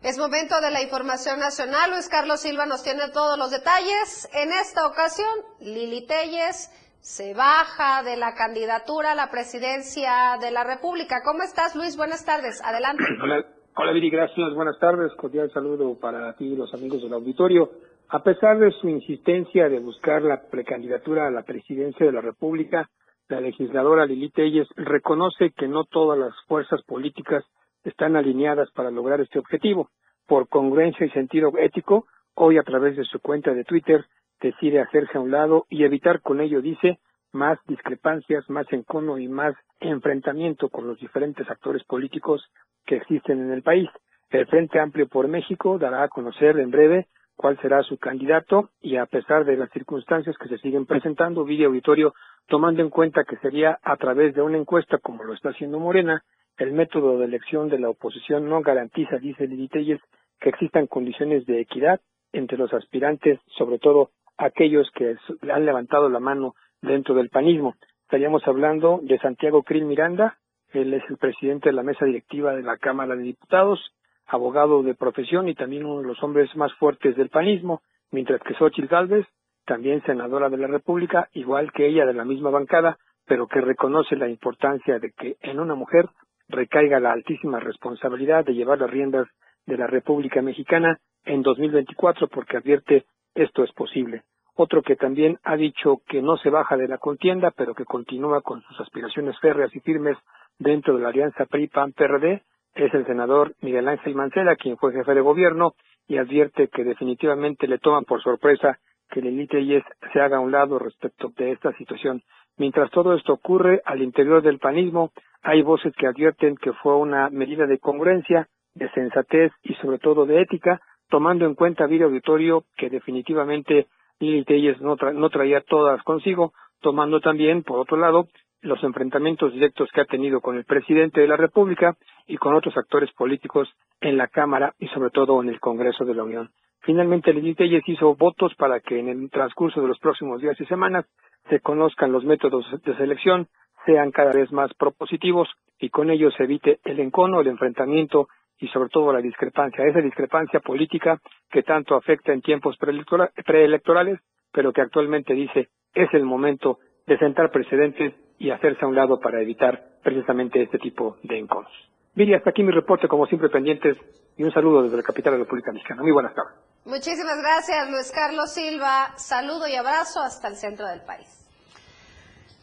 Es momento de la información nacional. Luis Carlos Silva nos tiene todos los detalles. En esta ocasión, Lili Telles se baja de la candidatura a la presidencia de la República. ¿Cómo estás, Luis? Buenas tardes. Adelante. Hola, hola gracias. Buenas tardes. Cordial saludo para ti y los amigos del auditorio. A pesar de su insistencia de buscar la precandidatura a la presidencia de la República, la legisladora Lili Telles reconoce que no todas las fuerzas políticas están alineadas para lograr este objetivo. Por congruencia y sentido ético, hoy a través de su cuenta de Twitter decide hacerse a un lado y evitar con ello, dice, más discrepancias, más encono y más enfrentamiento con los diferentes actores políticos que existen en el país. El Frente Amplio por México dará a conocer en breve cuál será su candidato y a pesar de las circunstancias que se siguen presentando, video auditorio, tomando en cuenta que sería a través de una encuesta como lo está haciendo Morena, el método de elección de la oposición no garantiza, dice Lili Telles, que existan condiciones de equidad entre los aspirantes, sobre todo aquellos que han levantado la mano dentro del panismo. Estaríamos hablando de Santiago Krill Miranda, él es el presidente de la mesa directiva de la Cámara de Diputados, abogado de profesión y también uno de los hombres más fuertes del panismo, mientras que Xochitl Gálvez, también senadora de la República, igual que ella de la misma bancada, pero que reconoce la importancia de que en una mujer recaiga la altísima responsabilidad de llevar las riendas de la República Mexicana en 2024 porque advierte esto es posible. Otro que también ha dicho que no se baja de la contienda, pero que continúa con sus aspiraciones férreas y firmes dentro de la alianza PRI-PAN-PRD, es el senador Miguel Ángel Mancera, quien fue jefe de gobierno y advierte que definitivamente le toman por sorpresa que el élite se haga a un lado respecto de esta situación. Mientras todo esto ocurre, al interior del panismo hay voces que advierten que fue una medida de congruencia, de sensatez y sobre todo de ética, tomando en cuenta, video auditorio, que definitivamente Lili Telles no, no traía todas consigo, tomando también, por otro lado, los enfrentamientos directos que ha tenido con el presidente de la República y con otros actores políticos en la Cámara y sobre todo en el Congreso de la Unión. Finalmente, Lili Telles hizo votos para que en el transcurso de los próximos días y semanas se conozcan los métodos de selección, sean cada vez más propositivos y con ello se evite el encono, el enfrentamiento y sobre todo la discrepancia, esa discrepancia política que tanto afecta en tiempos preelectorales, pero que actualmente dice es el momento de sentar precedentes y hacerse a un lado para evitar precisamente este tipo de enconos. Viri, hasta aquí mi reporte, como siempre pendientes, y un saludo desde la capital de la República Mexicana. Muy buenas tardes. Muchísimas gracias, Luis Carlos Silva. Saludo y abrazo hasta el centro del país.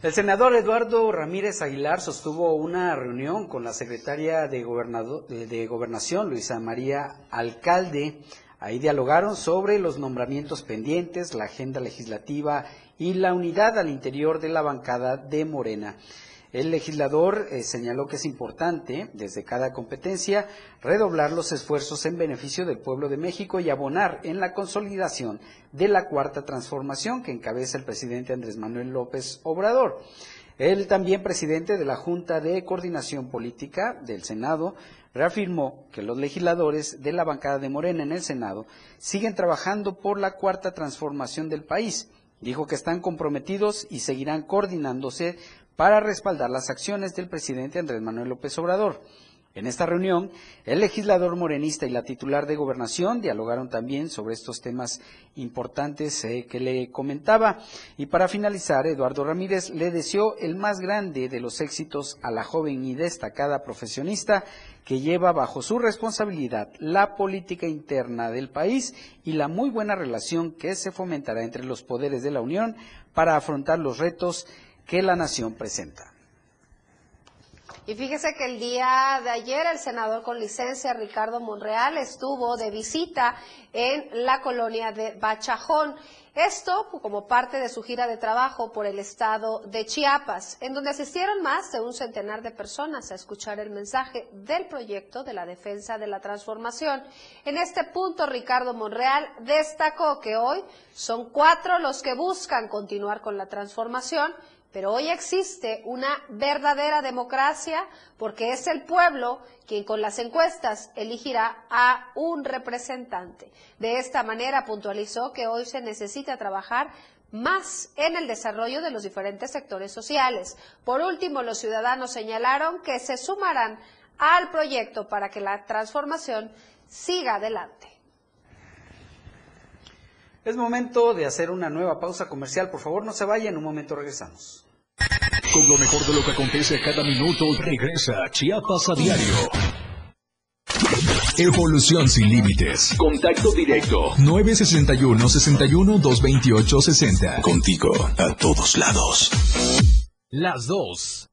El senador Eduardo Ramírez Aguilar sostuvo una reunión con la secretaria de, de Gobernación, Luisa María Alcalde. Ahí dialogaron sobre los nombramientos pendientes, la agenda legislativa y la unidad al interior de la bancada de Morena. El legislador eh, señaló que es importante, desde cada competencia, redoblar los esfuerzos en beneficio del pueblo de México y abonar en la consolidación de la cuarta transformación que encabeza el presidente Andrés Manuel López Obrador. El también presidente de la Junta de Coordinación Política del Senado reafirmó que los legisladores de la bancada de Morena en el Senado siguen trabajando por la cuarta transformación del país. Dijo que están comprometidos y seguirán coordinándose para respaldar las acciones del presidente Andrés Manuel López Obrador. En esta reunión, el legislador morenista y la titular de gobernación dialogaron también sobre estos temas importantes eh, que le comentaba. Y para finalizar, Eduardo Ramírez le deseó el más grande de los éxitos a la joven y destacada profesionista que lleva bajo su responsabilidad la política interna del país y la muy buena relación que se fomentará entre los poderes de la Unión para afrontar los retos que la nación presenta. Y fíjese que el día de ayer el senador con licencia Ricardo Monreal estuvo de visita en la colonia de Bachajón. Esto como parte de su gira de trabajo por el estado de Chiapas, en donde asistieron más de un centenar de personas a escuchar el mensaje del proyecto de la defensa de la transformación. En este punto, Ricardo Monreal destacó que hoy son cuatro los que buscan continuar con la transformación pero hoy existe una verdadera democracia porque es el pueblo quien con las encuestas elegirá a un representante. De esta manera puntualizó que hoy se necesita trabajar más en el desarrollo de los diferentes sectores sociales. Por último, los ciudadanos señalaron que se sumarán al proyecto para que la transformación siga adelante. Es momento de hacer una nueva pausa comercial. Por favor, no se vayan. En un momento regresamos. Con lo mejor de lo que acontece cada minuto, regresa Chiapas a diario. Evolución sin límites. Contacto directo. 961 61 228 60. Contigo a todos lados. Las dos.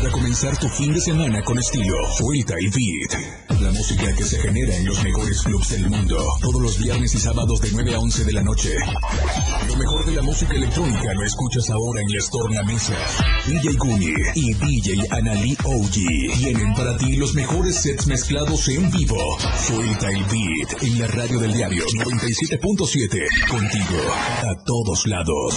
Para comenzar tu fin de semana con estilo, suelta y beat. La música que se genera en los mejores clubs del mundo. Todos los viernes y sábados de 9 a 11 de la noche. Lo mejor de la música electrónica lo escuchas ahora en Les Tornamesa. DJ Guni y DJ Anali OG tienen para ti los mejores sets mezclados en vivo. Suelta el beat en la radio del diario 97.7. Contigo a todos lados.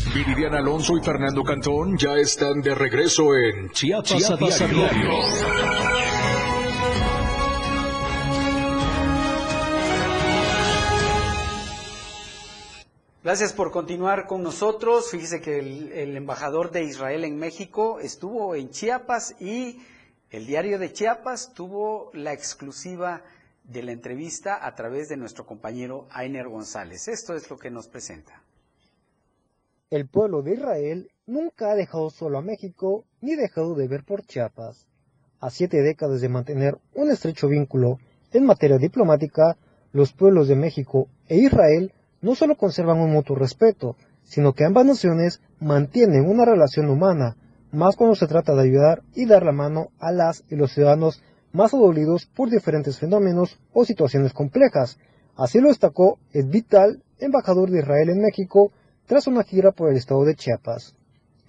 Viridiana Alonso y Fernando Cantón ya están de regreso en Chiapas, Chiapas a diario. Gracias por continuar con nosotros. Fíjese que el, el embajador de Israel en México estuvo en Chiapas y el diario de Chiapas tuvo la exclusiva de la entrevista a través de nuestro compañero Ainer González. Esto es lo que nos presenta. El pueblo de Israel nunca ha dejado solo a México ni dejado de ver por Chiapas. A siete décadas de mantener un estrecho vínculo en materia diplomática, los pueblos de México e Israel no solo conservan un mutuo respeto, sino que ambas naciones mantienen una relación humana, más cuando se trata de ayudar y dar la mano a las y los ciudadanos más adolidos por diferentes fenómenos o situaciones complejas. Así lo destacó Ed Vital, embajador de Israel en México, tras una gira por el estado de Chiapas.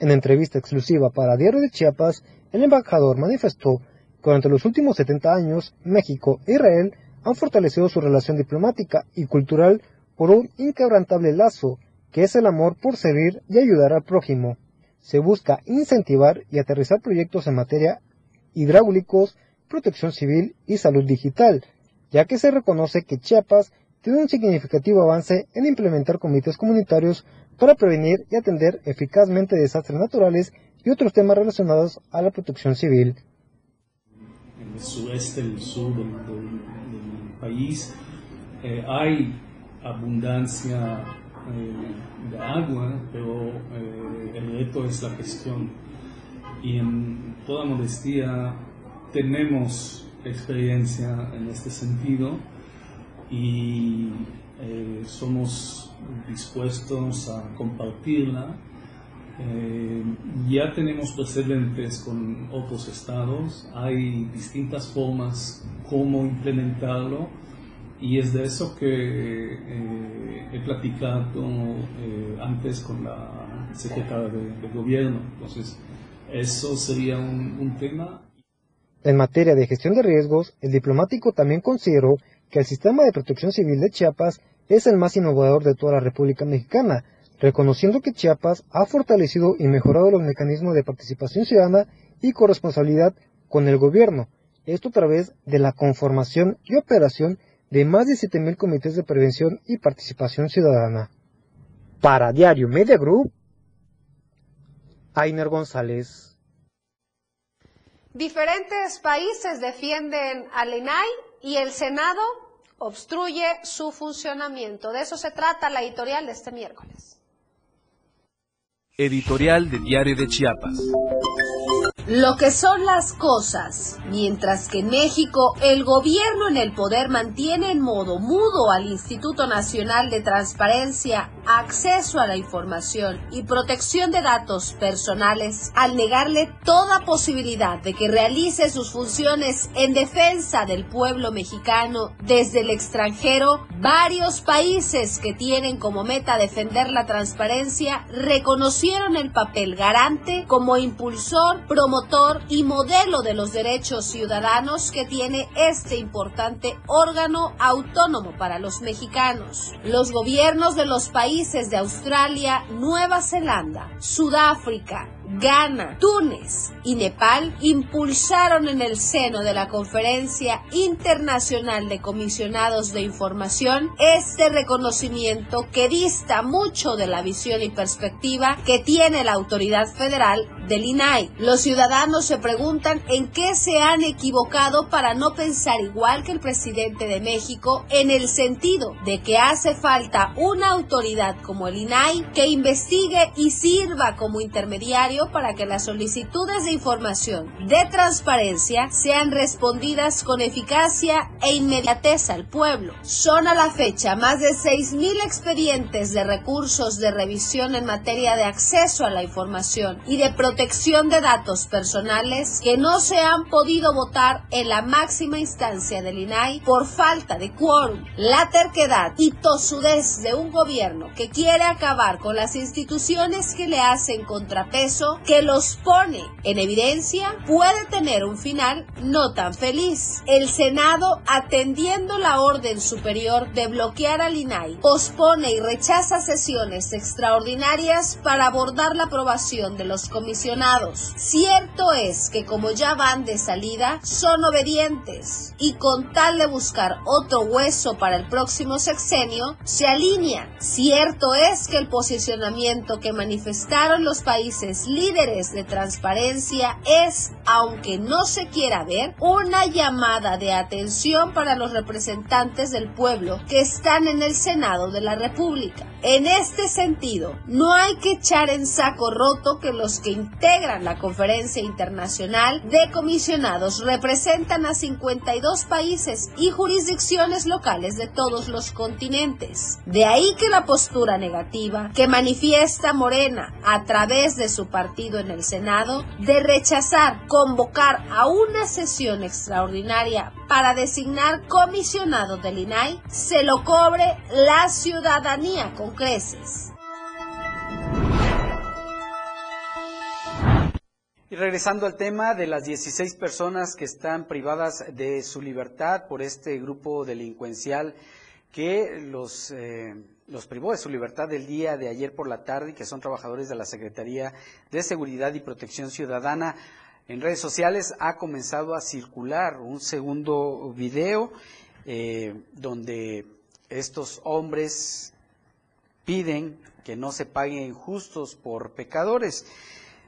En entrevista exclusiva para Diario de Chiapas, el embajador manifestó que durante los últimos 70 años, México e Israel han fortalecido su relación diplomática y cultural por un inquebrantable lazo, que es el amor por servir y ayudar al prójimo. Se busca incentivar y aterrizar proyectos en materia hidráulicos, protección civil y salud digital, ya que se reconoce que Chiapas tiene un significativo avance en implementar comités comunitarios para prevenir y atender eficazmente desastres naturales y otros temas relacionados a la protección civil. en el sureste, el sur del país, eh, hay abundancia eh, de agua, pero eh, el reto es la gestión. Y en toda modestia tenemos experiencia en este sentido y eh, somos dispuestos a compartirla. Eh, ya tenemos precedentes con otros estados, hay distintas formas cómo implementarlo y es de eso que eh, he platicado eh, antes con la secretaria de, gobierno. Entonces, eso sería un, un tema En materia de gestión de riesgos, el diplomático también consideró que el sistema de protección civil de Chiapas es el más innovador de toda la República Mexicana, reconociendo que Chiapas ha fortalecido y mejorado los mecanismos de participación ciudadana y corresponsabilidad con el gobierno, esto a través de la conformación y operación de más de 7.000 comités de prevención y participación ciudadana. Para Diario Media Group, Ainer González. Diferentes países defienden al INAI y el Senado obstruye su funcionamiento. De eso se trata la editorial de este miércoles. Editorial de Diario de Chiapas. Lo que son las cosas, mientras que en México el gobierno en el poder mantiene en modo mudo al Instituto Nacional de Transparencia, Acceso a la Información y Protección de Datos Personales, al negarle toda posibilidad de que realice sus funciones en defensa del pueblo mexicano desde el extranjero, varios países que tienen como meta defender la transparencia reconocieron el papel garante como impulsor, promotor y modelo de los derechos ciudadanos que tiene este importante órgano autónomo para los mexicanos. Los gobiernos de los países de Australia, Nueva Zelanda, Sudáfrica, Ghana, Túnez y Nepal impulsaron en el seno de la Conferencia Internacional de Comisionados de Información este reconocimiento que dista mucho de la visión y perspectiva que tiene la autoridad federal del INAI. Los ciudadanos se preguntan en qué se han equivocado para no pensar igual que el presidente de México en el sentido de que hace falta una autoridad como el INAI que investigue y sirva como intermediario para que las solicitudes de información de transparencia sean respondidas con eficacia e inmediatez al pueblo. Son a la fecha más de 6.000 expedientes de recursos de revisión en materia de acceso a la información y de protección de datos personales que no se han podido votar en la máxima instancia del INAI por falta de quórum, la terquedad y tosudez de un gobierno que quiere acabar con las instituciones que le hacen contrapeso, que los pone en evidencia, puede tener un final no tan feliz. El Senado, atendiendo la orden superior de bloquear al INAI, pospone y rechaza sesiones extraordinarias para abordar la aprobación de los comisionados. Cierto es que como ya van de salida, son obedientes y con tal de buscar otro hueso para el próximo sexenio, se alinean. Cierto es que el posicionamiento que manifestaron los países líderes de transparencia es, aunque no se quiera ver, una llamada de atención para los representantes del pueblo que están en el Senado de la República. En este sentido, no hay que echar en saco roto que los que integran la Conferencia Internacional de Comisionados representan a 52 países y jurisdicciones locales de todos los continentes. De ahí que la postura negativa que manifiesta Morena a través de su partido en el Senado de rechazar convocar a una sesión extraordinaria para designar comisionado del INAI se lo cobre la ciudadanía con creces. Y regresando al tema de las 16 personas que están privadas de su libertad por este grupo delincuencial que los, eh, los privó de su libertad el día de ayer por la tarde y que son trabajadores de la Secretaría de Seguridad y Protección Ciudadana. En redes sociales ha comenzado a circular un segundo video eh, donde estos hombres piden que no se paguen justos por pecadores.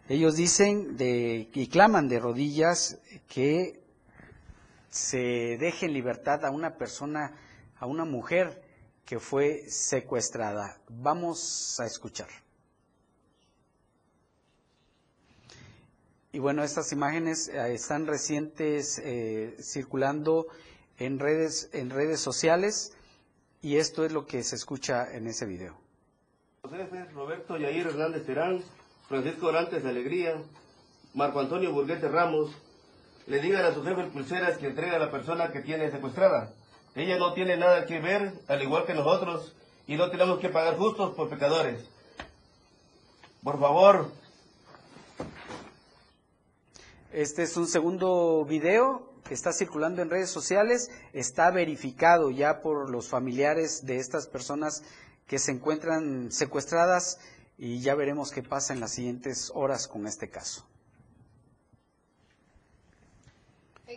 Ellos dicen de, y claman de rodillas que se deje en libertad a una persona, a una mujer que fue secuestrada. Vamos a escuchar. Y bueno, estas imágenes eh, están recientes eh, circulando en redes, en redes sociales y esto es lo que se escucha en ese video. Roberto Yair Hernández Terán, Francisco Orantes de Alegría, Marco Antonio Burguete Ramos, le digan a sus jefes pulseras que entregue a la persona que tiene secuestrada. Ella no tiene nada que ver, al igual que nosotros, y no tenemos que pagar justos por pecadores. Por favor. Este es un segundo video que está circulando en redes sociales, está verificado ya por los familiares de estas personas que se encuentran secuestradas y ya veremos qué pasa en las siguientes horas con este caso.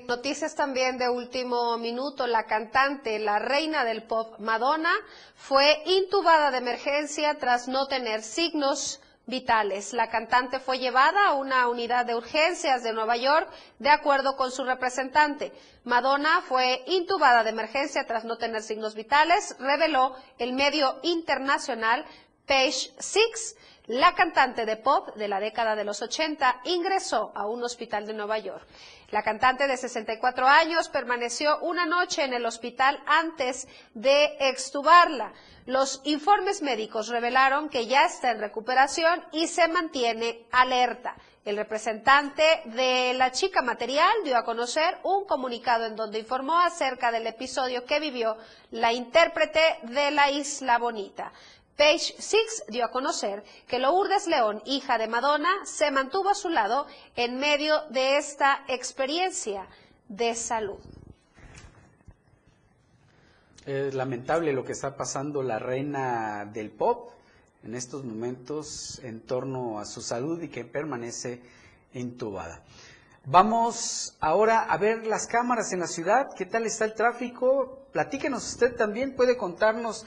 Noticias también de último minuto, la cantante, la reina del pop Madonna, fue intubada de emergencia tras no tener signos vitales. La cantante fue llevada a una unidad de urgencias de Nueva York de acuerdo con su representante. Madonna fue intubada de emergencia tras no tener signos vitales, reveló el medio internacional Page Six. La cantante de pop de la década de los 80 ingresó a un hospital de Nueva York. La cantante de 64 años permaneció una noche en el hospital antes de extubarla. Los informes médicos revelaron que ya está en recuperación y se mantiene alerta. El representante de la chica material dio a conocer un comunicado en donde informó acerca del episodio que vivió la intérprete de La Isla Bonita. Page Six dio a conocer que Lourdes León, hija de Madonna, se mantuvo a su lado en medio de esta experiencia de salud. Es lamentable lo que está pasando la reina del pop, en estos momentos en torno a su salud y que permanece intubada. Vamos ahora a ver las cámaras en la ciudad, qué tal está el tráfico. Platíquenos usted también, puede contarnos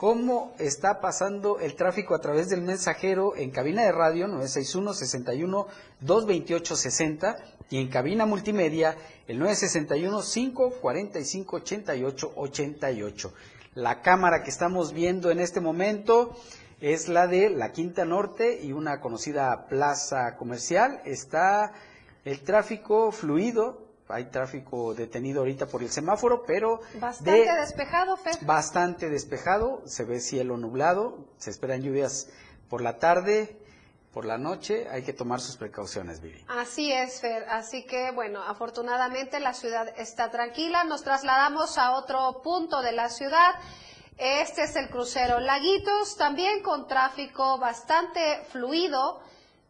cómo está pasando el tráfico a través del mensajero en cabina de radio 961 61 228 60 y en cabina multimedia el 961 545 88 88. La cámara que estamos viendo en este momento es la de la Quinta Norte y una conocida plaza comercial. Está el tráfico fluido, hay tráfico detenido ahorita por el semáforo, pero bastante despejado, Fer. Bastante despejado, se ve cielo nublado, se esperan lluvias por la tarde, por la noche, hay que tomar sus precauciones, Vivi. Así es, Fer. Así que, bueno, afortunadamente la ciudad está tranquila. Nos trasladamos a otro punto de la ciudad. Este es el crucero Laguitos, también con tráfico bastante fluido,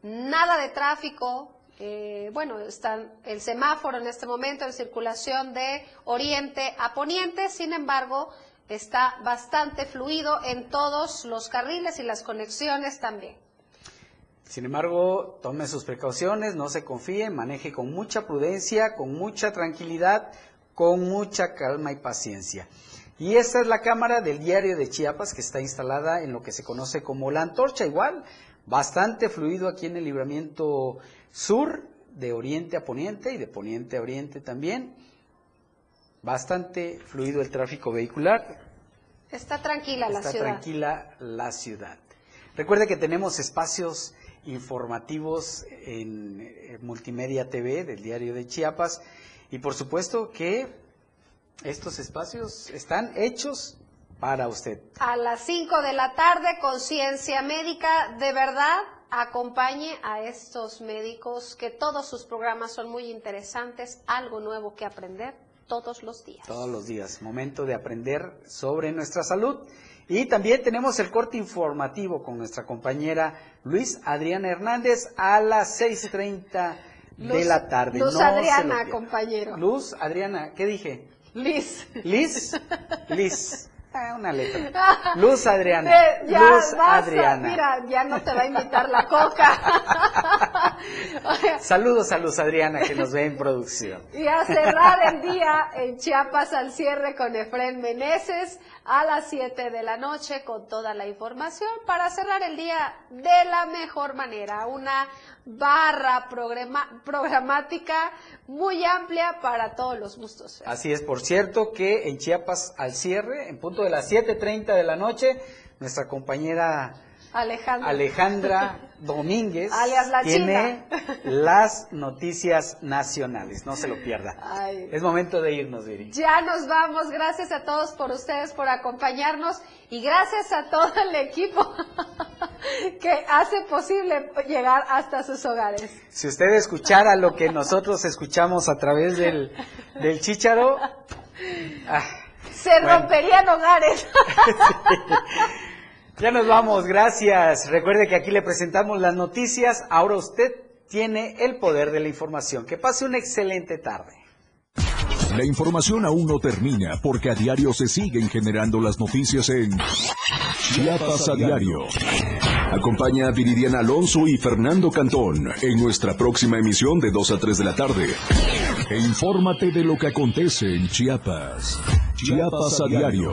nada de tráfico. Eh, bueno, está el semáforo en este momento en circulación de oriente a poniente, sin embargo, está bastante fluido en todos los carriles y las conexiones también. Sin embargo, tome sus precauciones, no se confíe, maneje con mucha prudencia, con mucha tranquilidad, con mucha calma y paciencia. Y esta es la cámara del diario de Chiapas que está instalada en lo que se conoce como la antorcha, igual, bastante fluido aquí en el libramiento sur, de oriente a poniente y de poniente a oriente también. Bastante fluido el tráfico vehicular. Está tranquila la ciudad. Está tranquila la ciudad. Recuerde que tenemos espacios informativos en Multimedia TV del diario de Chiapas y por supuesto que estos espacios están hechos para usted. A las 5 de la tarde, Conciencia Médica, de verdad, acompañe a estos médicos que todos sus programas son muy interesantes, algo nuevo que aprender todos los días. Todos los días, momento de aprender sobre nuestra salud. Y también tenemos el corte informativo con nuestra compañera Luis Adriana Hernández a las 6.30 de la tarde. Luz Adriana, compañero. Luz Adriana, ¿qué dije? Liz. Liz. Liz. Ah, una letra. Luz Adriana. Luz Adriana. Mira, ya no te va a invitar la coca. Saludos a Luz Adriana que nos ve en producción. Y a cerrar el día en Chiapas al cierre con Efren Meneses a las 7 de la noche con toda la información para cerrar el día de la mejor manera. Una barra programática muy amplia para todos los gustos. Así es, por cierto que en Chiapas al cierre, en punto de las 7.30 de la noche, nuestra compañera Alejandra, Alejandra Domínguez la tiene las noticias nacionales, no se lo pierda. Es momento de irnos, Viri. Ya nos vamos, gracias a todos por ustedes por acompañarnos y gracias a todo el equipo que hace posible llegar hasta sus hogares. Si usted escuchara lo que nosotros escuchamos a través del, del chícharo, ah, se romperían hogares. Ya nos vamos, gracias. Recuerde que aquí le presentamos las noticias. Ahora usted tiene el poder de la información. Que pase una excelente tarde. La información aún no termina porque a diario se siguen generando las noticias en Chiapas a diario. Acompaña a Viridiana Alonso y Fernando Cantón en nuestra próxima emisión de 2 a 3 de la tarde. E infórmate de lo que acontece en Chiapas. Chiapas a diario.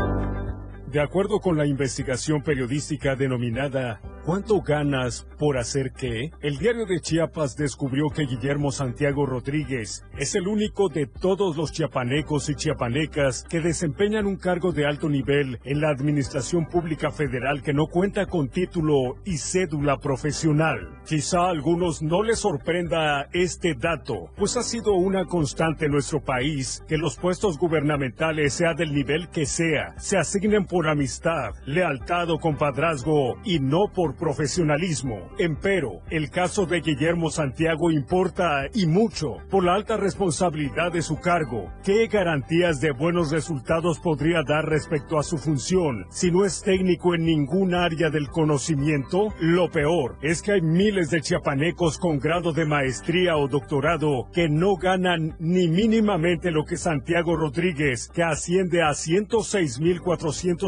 De acuerdo con la investigación periodística denominada ¿Cuánto ganas por hacer qué? El diario de Chiapas descubrió que Guillermo Santiago Rodríguez es el único de todos los chiapanecos y chiapanecas que desempeñan un cargo de alto nivel en la Administración Pública Federal que no cuenta con título y cédula profesional. Quizá a algunos no les sorprenda este dato, pues ha sido una constante en nuestro país que los puestos gubernamentales, sea del nivel que sea, se asignen por amistad, lealtad o compadrazgo y no por por profesionalismo. Empero, el caso de Guillermo Santiago importa y mucho por la alta responsabilidad de su cargo. ¿Qué garantías de buenos resultados podría dar respecto a su función si no es técnico en ningún área del conocimiento? Lo peor es que hay miles de chiapanecos con grado de maestría o doctorado que no ganan ni mínimamente lo que Santiago Rodríguez, que asciende a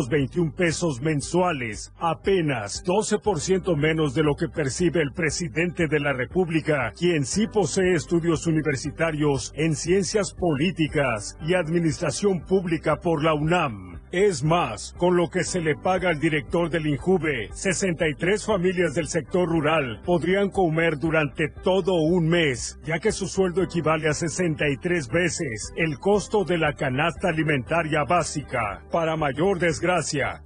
106.421 pesos mensuales, apenas 12% menos de lo que percibe el presidente de la República, quien sí posee estudios universitarios en ciencias políticas y administración pública por la UNAM. Es más, con lo que se le paga al director del INJUVE, 63 familias del sector rural podrían comer durante todo un mes, ya que su sueldo equivale a 63 veces el costo de la canasta alimentaria básica. Para mayor desgracia, democracia.